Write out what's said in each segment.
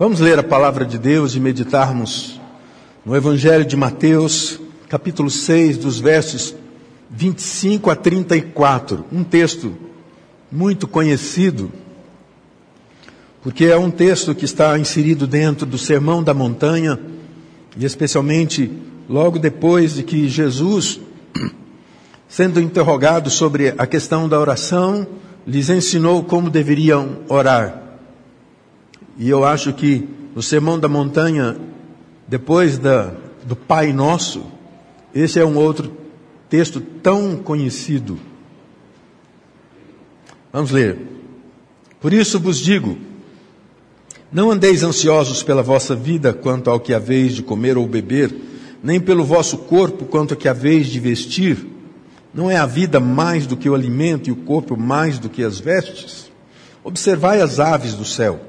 Vamos ler a palavra de Deus e meditarmos no Evangelho de Mateus, capítulo 6, dos versos 25 a 34. Um texto muito conhecido, porque é um texto que está inserido dentro do Sermão da Montanha, e especialmente logo depois de que Jesus, sendo interrogado sobre a questão da oração, lhes ensinou como deveriam orar. E eu acho que no Sermão da Montanha, depois da, do Pai Nosso, esse é um outro texto tão conhecido. Vamos ler. Por isso vos digo, não andeis ansiosos pela vossa vida quanto ao que haveis de comer ou beber, nem pelo vosso corpo quanto ao que haveis de vestir. Não é a vida mais do que o alimento e o corpo mais do que as vestes? Observai as aves do céu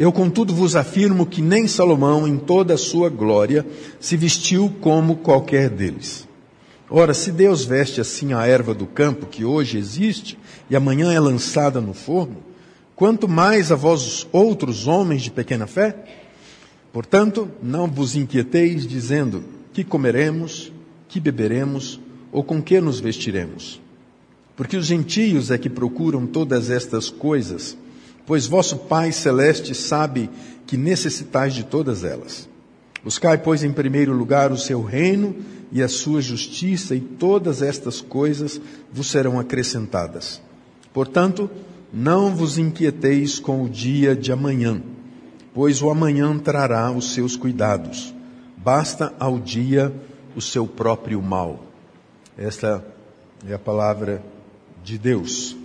Eu, contudo, vos afirmo que nem Salomão, em toda a sua glória, se vestiu como qualquer deles. Ora, se Deus veste assim a erva do campo, que hoje existe e amanhã é lançada no forno, quanto mais a vós outros homens de pequena fé? Portanto, não vos inquieteis dizendo que comeremos, que beberemos ou com que nos vestiremos. Porque os gentios é que procuram todas estas coisas, pois vosso Pai celeste sabe que necessitais de todas elas. Buscai, pois, em primeiro lugar o seu reino e a sua justiça, e todas estas coisas vos serão acrescentadas. Portanto, não vos inquieteis com o dia de amanhã, pois o amanhã trará os seus cuidados. Basta ao dia o seu próprio mal. Esta é a palavra de Deus.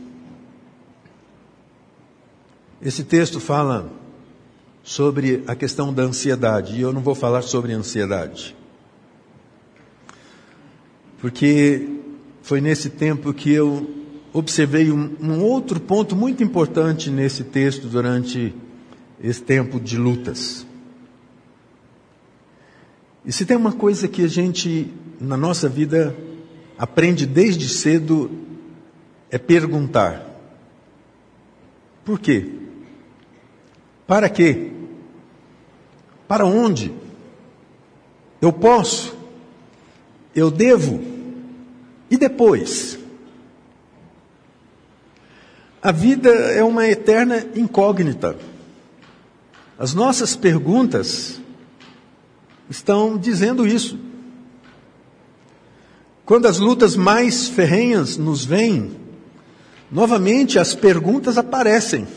Esse texto fala sobre a questão da ansiedade, e eu não vou falar sobre ansiedade. Porque foi nesse tempo que eu observei um, um, outro ponto muito importante nesse texto durante esse tempo de lutas. E se tem uma coisa que a gente, na nossa vida, aprende desde cedo, é perguntar: por quê? Para quê? Para onde? Eu posso? Eu devo? E depois? A vida é uma eterna incógnita. As nossas perguntas estão dizendo isso. Quando as lutas mais ferrenhas nos vêm, novamente as perguntas aparecem.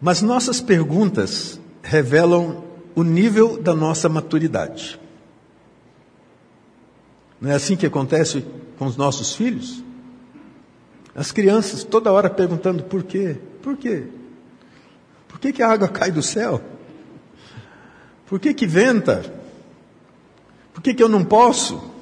Mas nossas perguntas revelam o nível da nossa maturidade. Não é assim que acontece com os nossos filhos? As crianças toda hora perguntando por quê? Por quê? Por que, que a água cai do céu? Por que que venta? Por que que eu não posso?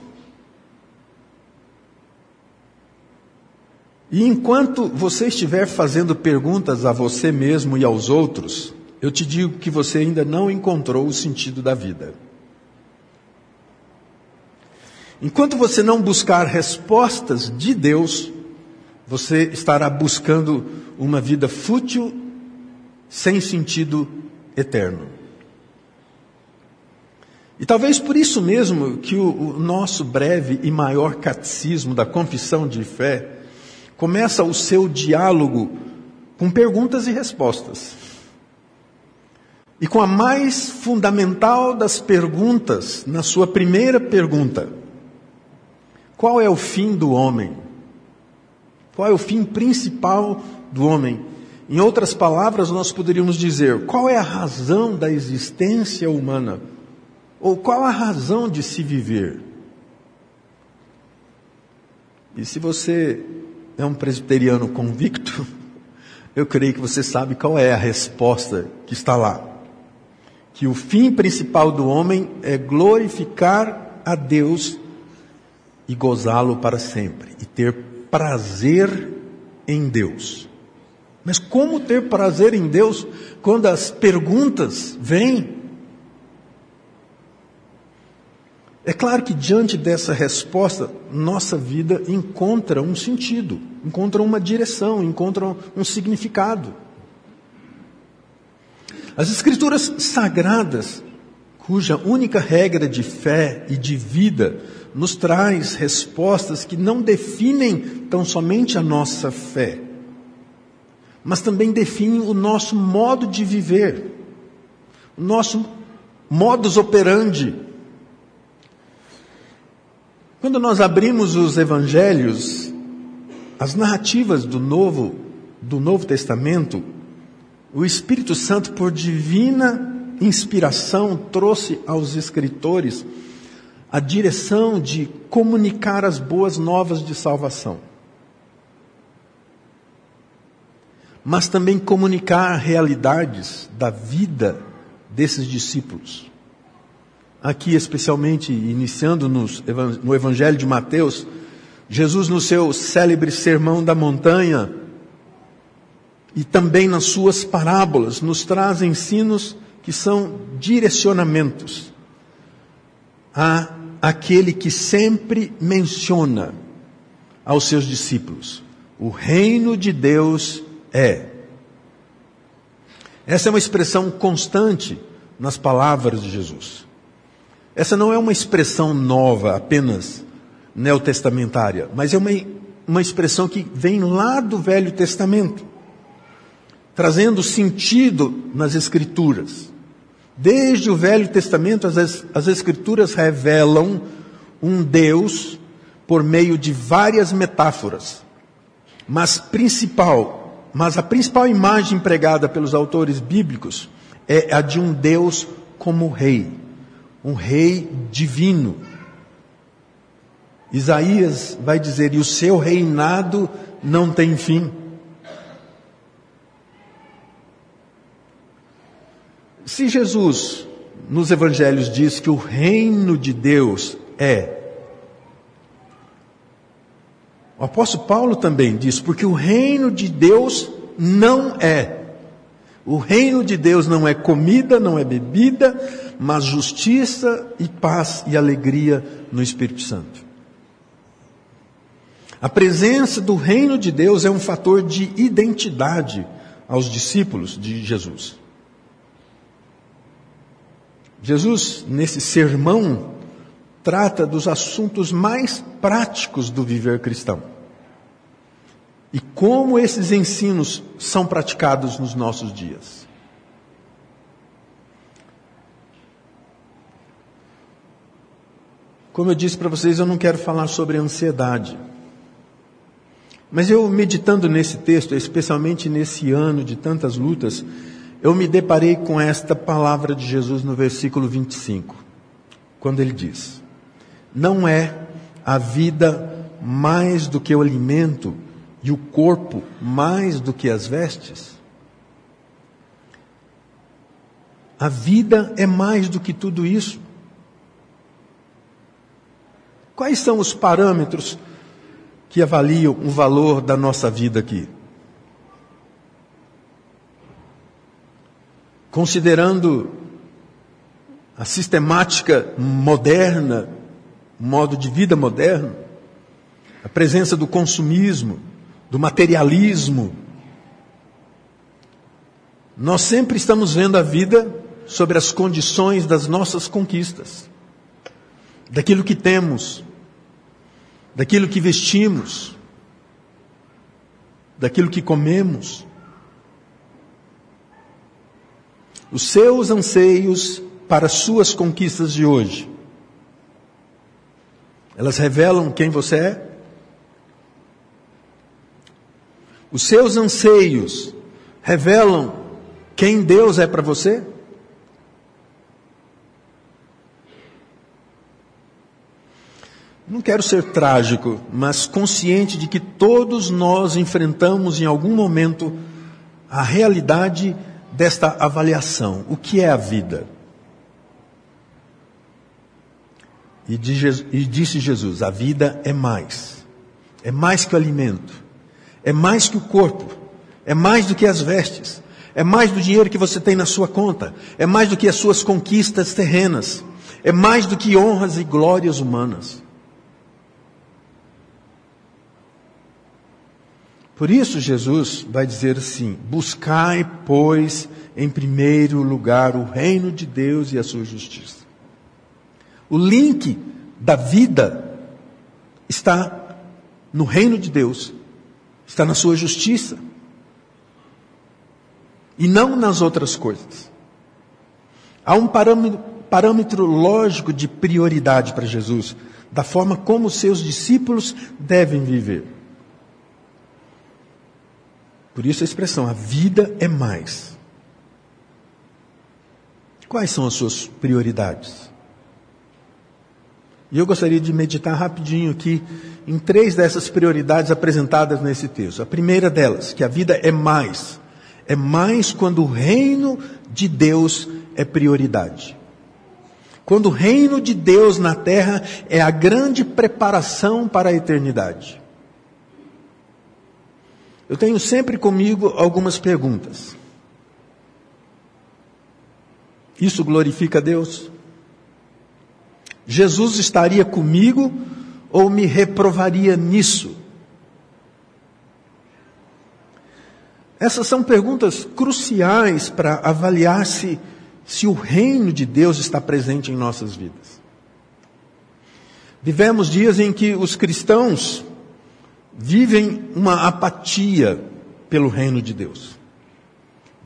E enquanto você estiver fazendo perguntas a você mesmo e aos outros, eu te digo que você ainda não encontrou o sentido da vida. Enquanto você não buscar respostas de Deus, você estará buscando uma vida fútil, sem sentido eterno. E talvez por isso mesmo que o, o nosso breve e maior catecismo da confissão de fé começa o seu diálogo com perguntas e respostas. E com a mais fundamental das perguntas, na sua primeira pergunta: qual é o fim do homem? Qual é o fim principal do homem? Em outras palavras, nós poderíamos dizer: qual é a razão da existência humana? Ou qual a razão de se viver? E se você é um presbiteriano convicto, eu creio que você sabe qual é a resposta que está lá. Que o fim principal do homem é glorificar a Deus e gozá-lo para sempre, e ter prazer em Deus. Mas como ter prazer em Deus quando as perguntas vêm? É claro que diante dessa resposta, nossa vida encontra um sentido, encontra uma direção, encontra um significado. As Escrituras sagradas, cuja única regra de fé e de vida nos traz respostas que não definem tão somente a nossa fé, mas também definem o nosso modo de viver, o nosso modus operandi quando nós abrimos os evangelhos, as narrativas do Novo, do Novo Testamento, o Espírito Santo, por divina inspiração, trouxe aos escritores a direção de comunicar as boas novas de salvação. Mas também comunicar realidades da vida desses discípulos aqui especialmente iniciando nos, no Evangelho de Mateus, Jesus no seu célebre sermão da montanha e também nas suas parábolas nos traz ensinos que são direcionamentos a aquele que sempre menciona aos seus discípulos: o reino de Deus é. Essa é uma expressão constante nas palavras de Jesus. Essa não é uma expressão nova, apenas neotestamentária, mas é uma, uma expressão que vem lá do Velho Testamento, trazendo sentido nas Escrituras. Desde o Velho Testamento, as, as Escrituras revelam um Deus por meio de várias metáforas, mas principal, mas a principal imagem empregada pelos autores bíblicos é a de um Deus como rei um rei divino. Isaías vai dizer: e o seu reinado não tem fim. Se Jesus, nos evangelhos, diz que o reino de Deus é, o apóstolo Paulo também diz, porque o reino de Deus não é. O reino de Deus não é comida, não é bebida, mas justiça e paz e alegria no Espírito Santo. A presença do reino de Deus é um fator de identidade aos discípulos de Jesus. Jesus, nesse sermão, trata dos assuntos mais práticos do viver cristão. E como esses ensinos são praticados nos nossos dias. Como eu disse para vocês, eu não quero falar sobre ansiedade. Mas eu, meditando nesse texto, especialmente nesse ano de tantas lutas, eu me deparei com esta palavra de Jesus no versículo 25, quando ele diz: Não é a vida mais do que o alimento e o corpo mais do que as vestes? A vida é mais do que tudo isso. Quais são os parâmetros que avaliam o valor da nossa vida aqui? Considerando a sistemática moderna, o modo de vida moderno, a presença do consumismo, do materialismo. Nós sempre estamos vendo a vida sobre as condições das nossas conquistas, daquilo que temos, daquilo que vestimos, daquilo que comemos. Os seus anseios para as suas conquistas de hoje, elas revelam quem você é? Os seus anseios revelam quem Deus é para você? Não quero ser trágico, mas consciente de que todos nós enfrentamos em algum momento a realidade desta avaliação: o que é a vida? E, disse Jesus: a vida é mais, é mais que o alimento, é mais que o corpo, é mais do que as vestes, é mais do dinheiro que você tem na sua conta, é mais do que as suas conquistas terrenas, é mais do que honras e glórias humanas. Por isso, Jesus vai dizer assim: buscai, pois, em primeiro lugar o reino de Deus e a sua justiça. O link da vida está no reino de Deus, está na sua justiça, e não nas outras coisas. Há um parâmetro, parâmetro lógico de prioridade para Jesus, da forma como seus discípulos devem viver. Por isso a expressão, a vida é mais. Quais são as suas prioridades? E eu gostaria de meditar rapidinho aqui em três dessas prioridades apresentadas nesse texto. A primeira delas, que a vida é mais. É mais quando o reino de Deus é prioridade. Quando o reino de Deus na terra é a grande preparação para a eternidade. Eu tenho sempre comigo algumas perguntas. Isso glorifica a Deus? Jesus estaria comigo ou me reprovaria nisso? Essas são perguntas cruciais para avaliar se, se o reino de Deus está presente em nossas vidas. Vivemos dias em que os cristãos vivem uma apatia pelo reino de Deus,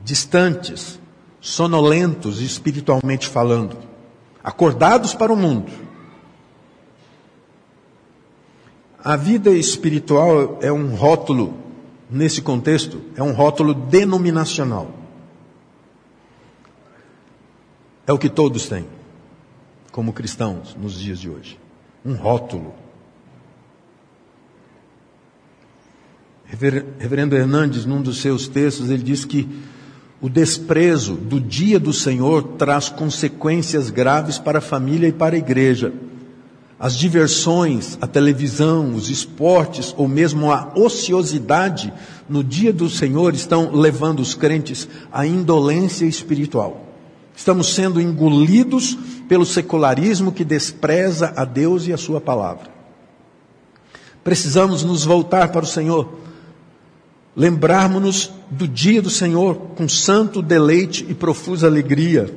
distantes, sonolentos espiritualmente falando acordados para o mundo. A vida espiritual é um rótulo, nesse contexto, é um rótulo denominacional. É o que todos têm, como cristãos, nos dias de hoje. Um rótulo. Reverendo Hernandes, num dos seus textos, ele diz que o desprezo do dia do Senhor traz consequências graves para a família e para a igreja. As diversões, a televisão, os esportes ou mesmo a ociosidade no dia do Senhor estão levando os crentes à indolência espiritual. Estamos sendo engolidos pelo secularismo que despreza a Deus e a Sua palavra. Precisamos nos voltar para o Senhor lembrarmos-nos do dia do Senhor com santo deleite e profusa alegria.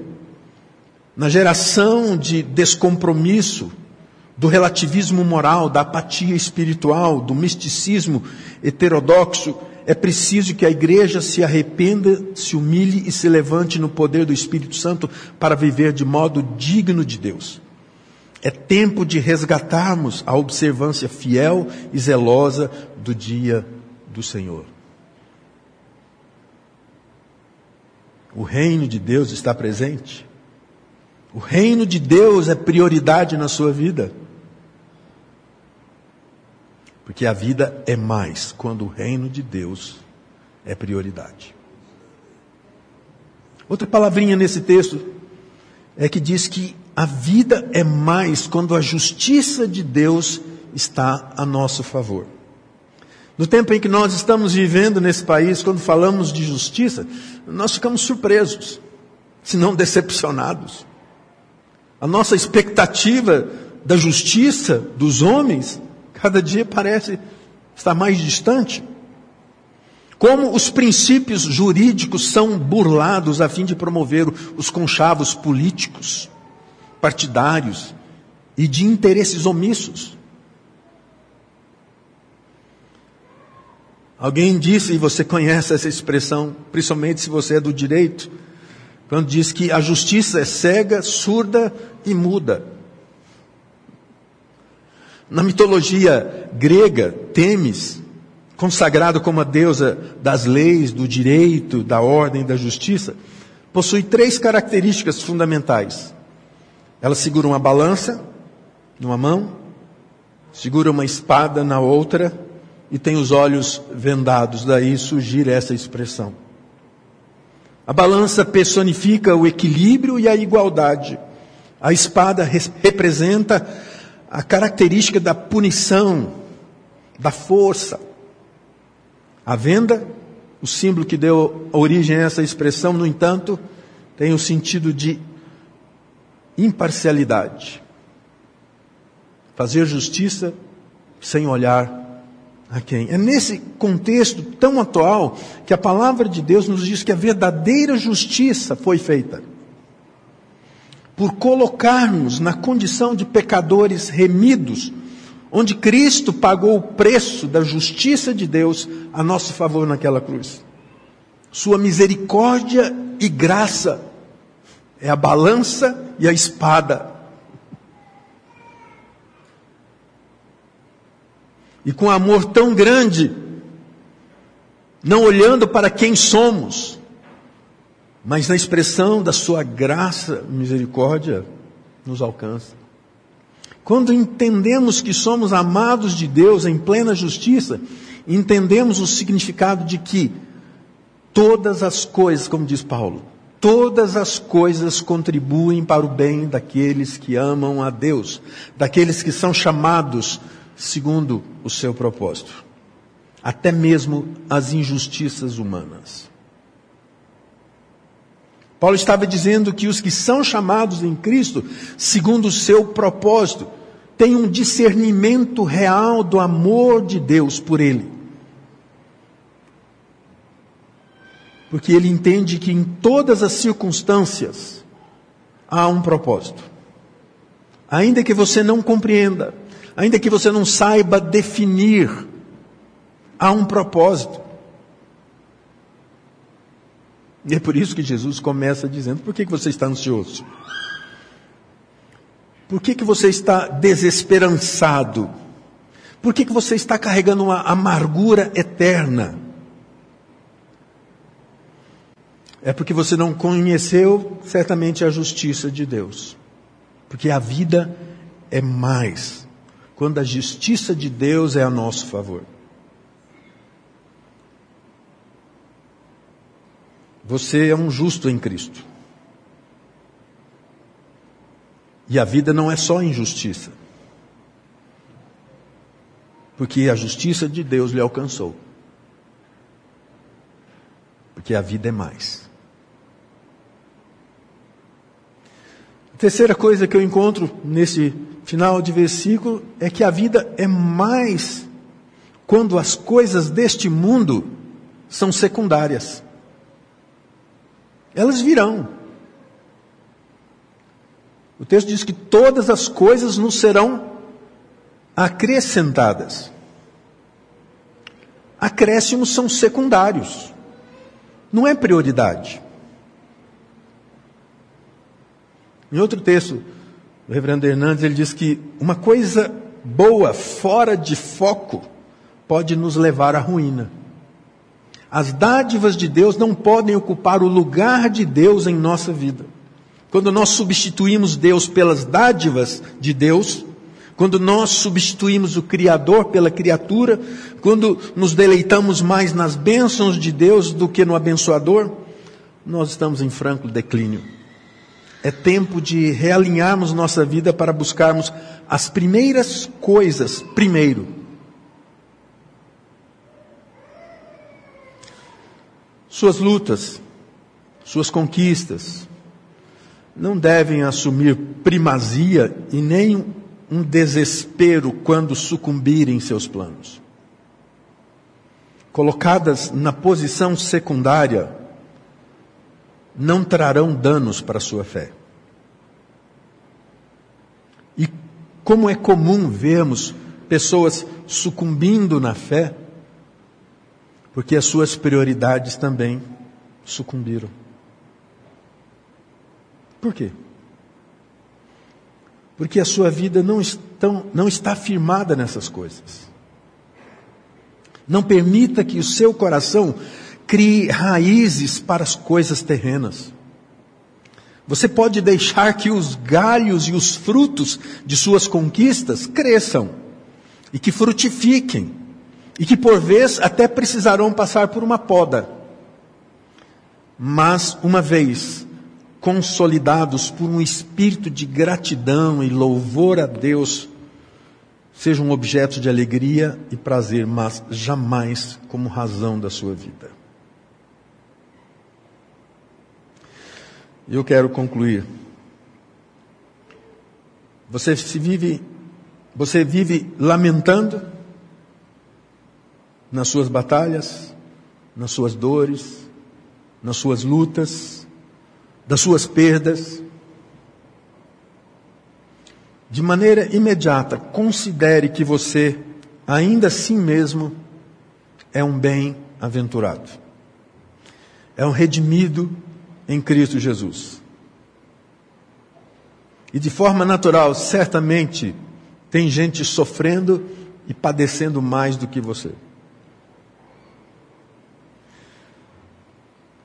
Na geração de descompromisso, do relativismo moral, da apatia espiritual, do misticismo heterodoxo, é preciso que a igreja se arrependa, se humilhe e se levante no poder do Espírito Santo para viver de modo digno de Deus. É tempo de resgatarmos a observância fiel e zelosa do dia do Senhor. O reino de Deus está presente. O reino de Deus é prioridade na sua vida. Porque a vida é mais quando o reino de Deus é prioridade. Outra palavrinha nesse texto é que diz que a vida é mais quando a justiça de Deus está a nosso favor. No tempo em que nós estamos vivendo nesse país, quando falamos de justiça, nós ficamos surpresos, se não decepcionados. A nossa expectativa da justiça dos homens, cada dia parece estar mais distante. Como os princípios jurídicos são burlados a fim de promover os conchavos políticos, partidários e de interesses omissos. Alguém disse, e você conhece essa expressão, principalmente se você é do direito, quando diz que a justiça é cega, surda e muda. Na mitologia grega, Temis, consagrado como a deusa das leis, do direito, da ordem da justiça, possui três características fundamentais. Ela segura uma balança numa mão, segura uma espada na outra e tem os olhos vendados, daí surgir essa expressão. A balança personifica o equilíbrio e a igualdade. A espada representa a característica da punição, da força. A venda, o símbolo que deu origem a essa expressão, no entanto, tem o sentido de imparcialidade. Fazer justiça sem olhar a quem. É nesse contexto tão atual que a palavra de Deus nos diz que a verdadeira justiça foi feita. Por colocarmos na condição de pecadores remidos, onde Cristo pagou o preço da justiça de Deus a nosso favor naquela cruz. Sua misericórdia e graça é a balança e a espada. E com amor tão grande, não olhando para quem somos, mas na expressão da sua graça, misericórdia, nos alcança. Quando entendemos que somos amados de Deus em plena justiça, entendemos o significado de que todas as coisas, como diz Paulo, todas as coisas contribuem para o bem daqueles que amam a Deus, daqueles que são chamados segundo o seu propósito, até mesmo as injustiças humanas. Paulo estava dizendo que os que são chamados em Cristo, segundo o seu propósito, têm um discernimento real do amor de Deus por ele. Porque ele entende que em todas as circunstâncias há um propósito. Ainda que você não compreenda, ainda que você não saiba definir, há um propósito. E é por isso que Jesus começa dizendo: por que, que você está ansioso? Por que, que você está desesperançado? Por que, que você está carregando uma amargura eterna? É porque você não conheceu certamente a justiça de Deus. Porque a vida é mais quando a justiça de Deus é a nosso favor. Você é um justo em Cristo. E a vida não é só injustiça. Porque a justiça de Deus lhe alcançou. Porque a vida é mais. A terceira coisa que eu encontro nesse final de versículo é que a vida é mais quando as coisas deste mundo são secundárias. Elas virão. O texto diz que todas as coisas nos serão acrescentadas. Acréscimos são secundários, não é prioridade. Em outro texto, o reverendo Hernandes, ele diz que uma coisa boa fora de foco pode nos levar à ruína. As dádivas de Deus não podem ocupar o lugar de Deus em nossa vida. Quando nós substituímos Deus pelas dádivas de Deus, quando nós substituímos o Criador pela criatura, quando nos deleitamos mais nas bênçãos de Deus do que no abençoador, nós estamos em franco declínio. É tempo de realinharmos nossa vida para buscarmos as primeiras coisas primeiro. Suas lutas, suas conquistas, não devem assumir primazia e nem um desespero quando sucumbirem seus planos. Colocadas na posição secundária, não trarão danos para a sua fé. E como é comum vermos pessoas sucumbindo na fé, porque as suas prioridades também sucumbiram. Por quê? Porque a sua vida não, estão, não está firmada nessas coisas. Não permita que o seu coração crie raízes para as coisas terrenas. Você pode deixar que os galhos e os frutos de suas conquistas cresçam e que frutifiquem e que por vez até precisarão passar por uma poda. mas uma vez consolidados por um espírito de gratidão e louvor a Deus, sejam um objeto de alegria e prazer, mas jamais como razão da sua vida. Eu quero concluir. Você se vive, você vive lamentando nas suas batalhas, nas suas dores, nas suas lutas, das suas perdas. De maneira imediata, considere que você, ainda assim mesmo, é um bem-aventurado. É um redimido em Cristo Jesus. E de forma natural, certamente, tem gente sofrendo e padecendo mais do que você.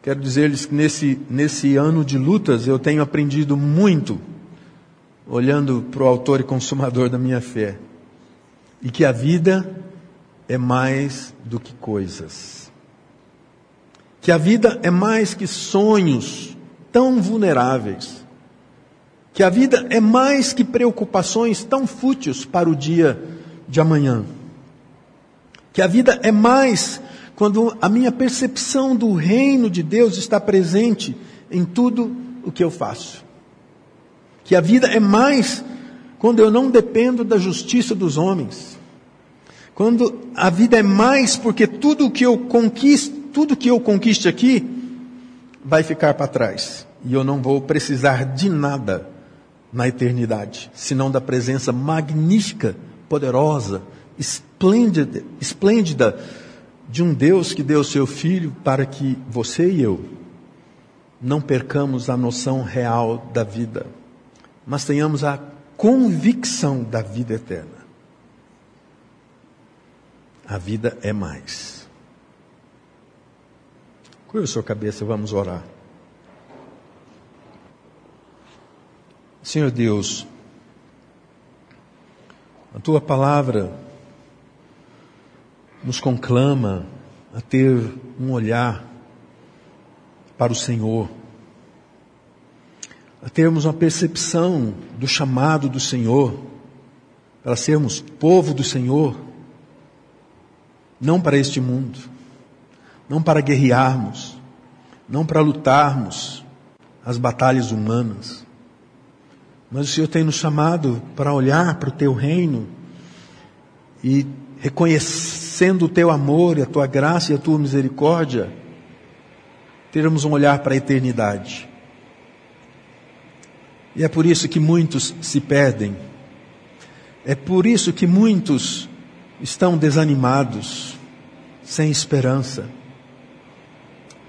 Quero dizer-lhes que nesse, nesse ano de lutas eu tenho aprendido muito, olhando para o autor e consumador da minha fé, e que a vida é mais do que coisas. Que a vida é mais que sonhos tão vulneráveis. Que a vida é mais que preocupações tão fúteis para o dia de amanhã. Que a vida é mais quando a minha percepção do reino de Deus está presente em tudo o que eu faço. Que a vida é mais quando eu não dependo da justiça dos homens. Quando a vida é mais porque tudo o que eu conquisto, tudo que eu conquiste aqui vai ficar para trás e eu não vou precisar de nada na eternidade, senão da presença magnífica, poderosa, esplêndida, esplêndida de um Deus que deu seu Filho para que você e eu não percamos a noção real da vida, mas tenhamos a convicção da vida eterna. A vida é mais. Curva sua cabeça, vamos orar. Senhor Deus, a tua palavra nos conclama a ter um olhar para o Senhor, a termos uma percepção do chamado do Senhor, para sermos povo do Senhor, não para este mundo, não para guerrearmos, não para lutarmos as batalhas humanas, mas o Senhor tem nos chamado para olhar para o teu reino e reconhecendo o teu amor e a tua graça e a tua misericórdia, termos um olhar para a eternidade. E é por isso que muitos se perdem. É por isso que muitos estão desanimados, sem esperança.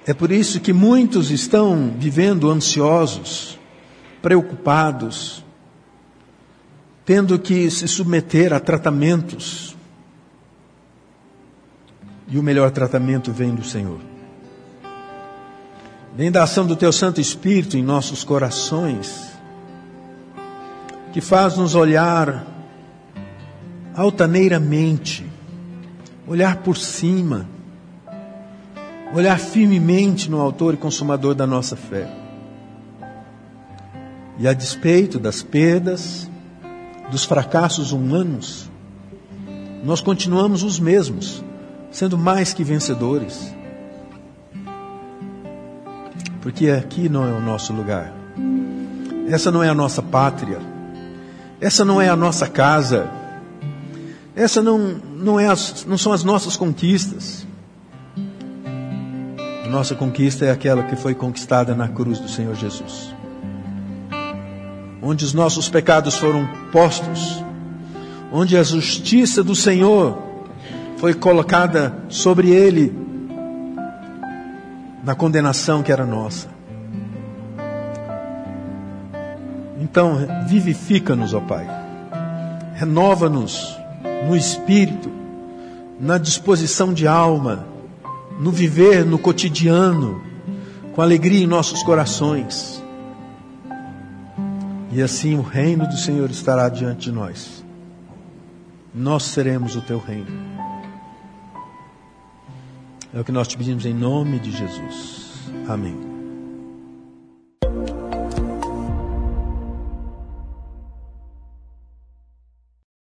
É por isso que muitos estão vivendo ansiosos, preocupados, tendo que se submeter a tratamentos e o melhor tratamento vem do Senhor. Vem da ação do Teu Santo Espírito em nossos corações, que faz nos olhar altaneiramente, olhar por cima, olhar firmemente no Autor e Consumador da nossa fé. E a despeito das perdas, dos fracassos humanos, nós continuamos os mesmos, sendo mais que vencedores. Porque aqui não é o nosso lugar. Essa não é a nossa pátria. Essa não é a nossa casa. Essa não, não, é as, não são as nossas conquistas. Nossa conquista é aquela que foi conquistada na cruz do Senhor Jesus. Onde os nossos pecados foram postos. Onde a justiça do Senhor foi colocada sobre ele na condenação que era nossa. Então, vivifica-nos, ó Pai. Renova-nos no espírito, na disposição de alma, no viver, no cotidiano, com alegria em nossos corações. E assim o reino do Senhor estará diante de nós. Nós seremos o teu reino. É o que nós te pedimos em nome de Jesus. Amém.